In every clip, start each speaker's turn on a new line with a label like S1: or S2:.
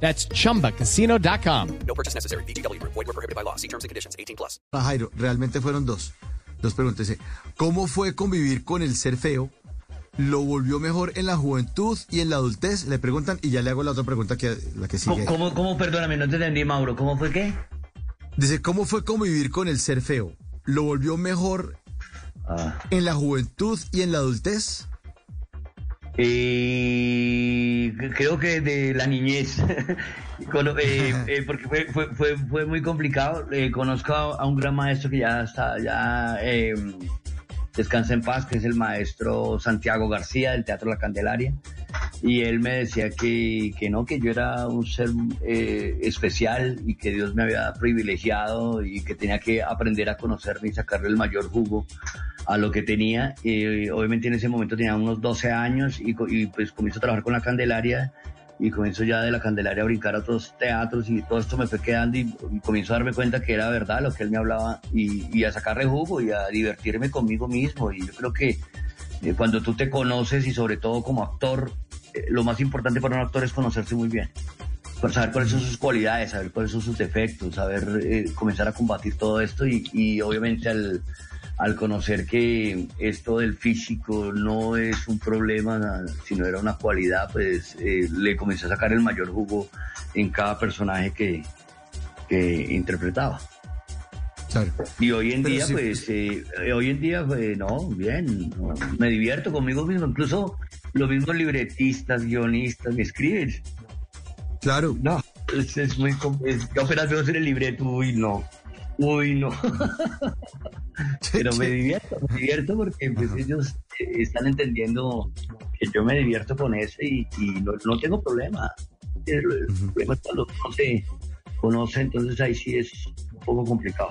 S1: That's chumbacasino.com.
S2: No purchase necessary. BGW. Void were prohibited by law. See terms and conditions. 18 plus.
S3: Jairo, realmente fueron dos. Dos preguntas. Dice, ¿Cómo fue convivir con el ser feo? ¿Lo volvió mejor en la juventud y en la adultez? Le preguntan y ya le hago la otra pregunta que la que sigue.
S4: ¿Cómo, cómo, perdóname, no te entendí, Mauro? ¿Cómo fue qué?
S3: Dice, ¿cómo fue convivir con el ser feo? ¿Lo volvió mejor
S4: Ah.
S3: en la juventud y en la adultez?
S4: Eh, creo que de la niñez, eh, eh, porque fue, fue, fue, fue muy complicado. Eh, conozco a, un gran maestro que ya está, ya eh, descansa en paz, que es el maestro Santiago García del Teatro La Candelaria. Y él me decía que, que no, que yo era un ser eh, especial y que Dios me había privilegiado y que tenía que aprender a conocerme y sacarle el mayor jugo a lo que tenía. Eh, obviamente en ese momento tenía unos 12 años y, y pues comienzo a trabajar con la Candelaria y comienzo ya de la Candelaria a brincar a otros teatros y todo esto me fue quedando y, y comienzo a darme cuenta que era verdad lo que él me hablaba y, y a sacarle jugo y a divertirme conmigo mismo y yo creo que eh, cuando tú te conoces y sobre todo como actor, lo más importante para un actor es conocerse muy bien. Saber cuáles son sus cualidades, saber cuáles son sus defectos, saber eh, comenzar a combatir todo esto y, y obviamente al, al conocer que esto del físico no es un problema, sino era una cualidad, pues eh, le comencé a sacar el mayor jugo en cada personaje que, que interpretaba.
S3: Claro.
S4: Y hoy en día, pues, eh, hoy en día, pues, no, bien, no, me divierto conmigo mismo. Incluso los mismos libretistas, guionistas me escriben.
S3: Claro.
S4: No, es, es muy... com- Es, yo apenas veo hacer el libreto, uy, no, uy, no. Pero me divierto, me divierto porque pues, ellos eh, están entendiendo que yo me divierto con eso y, y no, no tengo problema. El, el problema es cuando uno se conoce, entonces ahí sí es un poco complicado.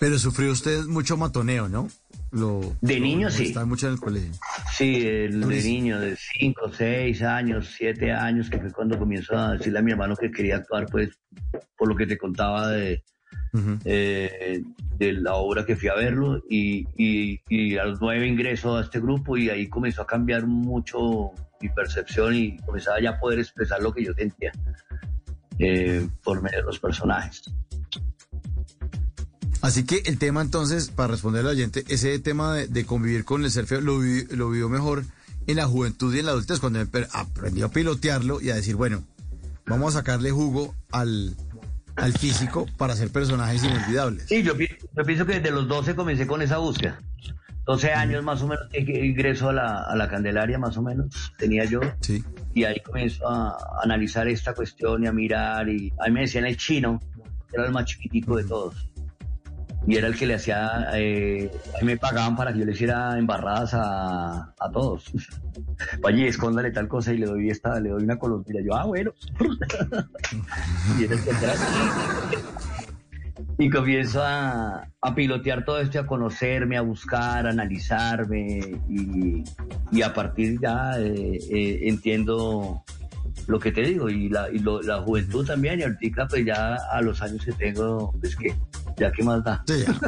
S3: Pero sufrió usted mucho matoneo, ¿no? Lo,
S4: De
S3: lo-
S4: niño, sí.
S3: Estaba mucho en el colegio.
S4: Sí, el de niño de 5, 6 años, 7 años, que fue cuando comienzo a decirle a mi hermano que quería actuar, pues, por lo que te contaba de, eh, de la obra que fui a verlo, y, y, y a los 9 ingreso a este grupo y ahí comenzó a cambiar mucho mi percepción y comenzaba ya a poder expresar lo que yo sentía eh, por medio de los personajes.
S3: Así que el tema entonces, para responder al oyente, ese tema de, de convivir con el ser feo lo, vi- lo vivió mejor en la juventud y en la adultez, cuando aprendió a pilotearlo y a decir, bueno, vamos a sacarle jugo al, al físico para hacer personajes inolvidables.
S4: Sí, yo, pi- yo pienso que desde los 12 comencé con esa búsqueda. 12 años más o menos ingreso a la, a la Candelaria, más o menos, tenía yo.
S3: Sí.
S4: Y ahí comienzo a analizar esta cuestión y a mirar. Y ahí me decían el chino, que era el más chiquitico de todos. Y era el que le hacía, eh, me pagaban para que yo le hiciera embarradas a, a todos. Vaya, escóndale tal cosa y le doy esta, le doy una colombina. Yo, ah, bueno. y era el que así. Y comienzo a, a pilotear todo esto, a conocerme, a buscar, a analizarme y, y a partir ya eh, eh, entiendo lo que te digo y la, y lo- la juventud también y ahorita pues ya a los años que tengo, pues que ya qué más da.
S3: Sí, ya.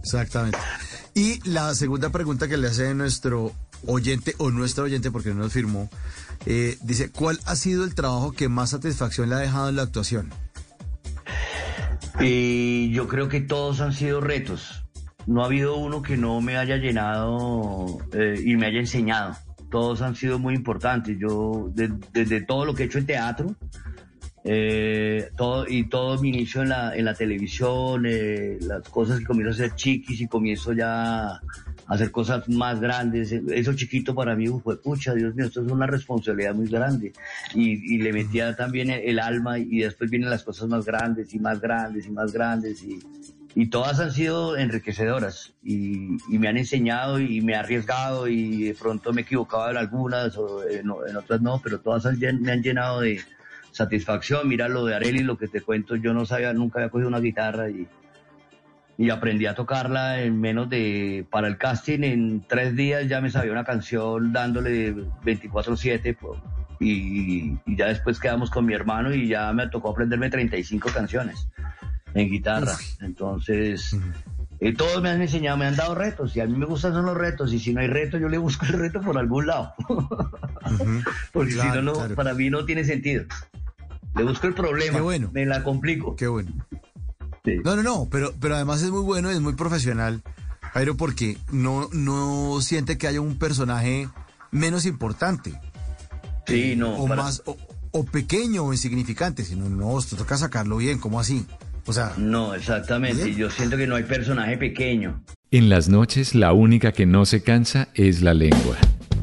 S3: Exactamente. Y la segunda pregunta que le hace nuestro oyente o nuestra oyente, porque no nos firmó, eh, dice, ¿cuál ha sido el trabajo que más satisfacción le ha dejado en la actuación?
S4: Y yo creo que todos han sido retos. No ha habido uno que no me haya llenado eh, y me haya enseñado. Todos han sido muy importantes. Yo, de- desde todo lo que he hecho en teatro, eh, todo, y todo mi inicio en la, en la televisión, eh, las cosas que comienzo a hacer chiquis y comienzo ya a hacer cosas más grandes. Eso chiquito para mí fue, pucha, Dios mío, esto es una responsabilidad muy grande. Y, y le metía también el, el alma y después vienen las cosas más grandes y más grandes y más grandes y, y todas han sido enriquecedoras y, y me han enseñado y me he arriesgado y de pronto me he equivocado en algunas o en, en otras no, pero todas han me han llenado de satisfacción. Mira lo de Areli, lo que te cuento, yo no sabía, nunca había cogido una guitarra y, y aprendí a tocarla en menos de, para el casting, en tres días ya me sabía una canción dándole 24/7 pues, y, y ya después quedamos con mi hermano y ya me tocó aprenderme 35 canciones en guitarra. Entonces, eh, todos me han enseñado, me han dado retos y a mí me gustan son los retos y si no hay reto yo le busco el reto por algún lado. Porque si no, no,
S3: claro.
S4: para mí no tiene sentido. Le busco el problema,
S3: Qué bueno.
S4: me la complico.
S3: Qué bueno.
S4: Sí.
S3: No, no, no, pero, pero además es muy bueno, es muy profesional, Jairo, porque no, no siente que haya un personaje menos importante.
S4: Sí, no,
S3: o
S4: para-
S3: más, o, o pequeño o insignificante, sino no, te toca sacarlo bien, ¿cómo así? O sea,
S4: no, exactamente. Yo siento que no hay personaje pequeño.
S5: En las noches la única que no se cansa es la lengua.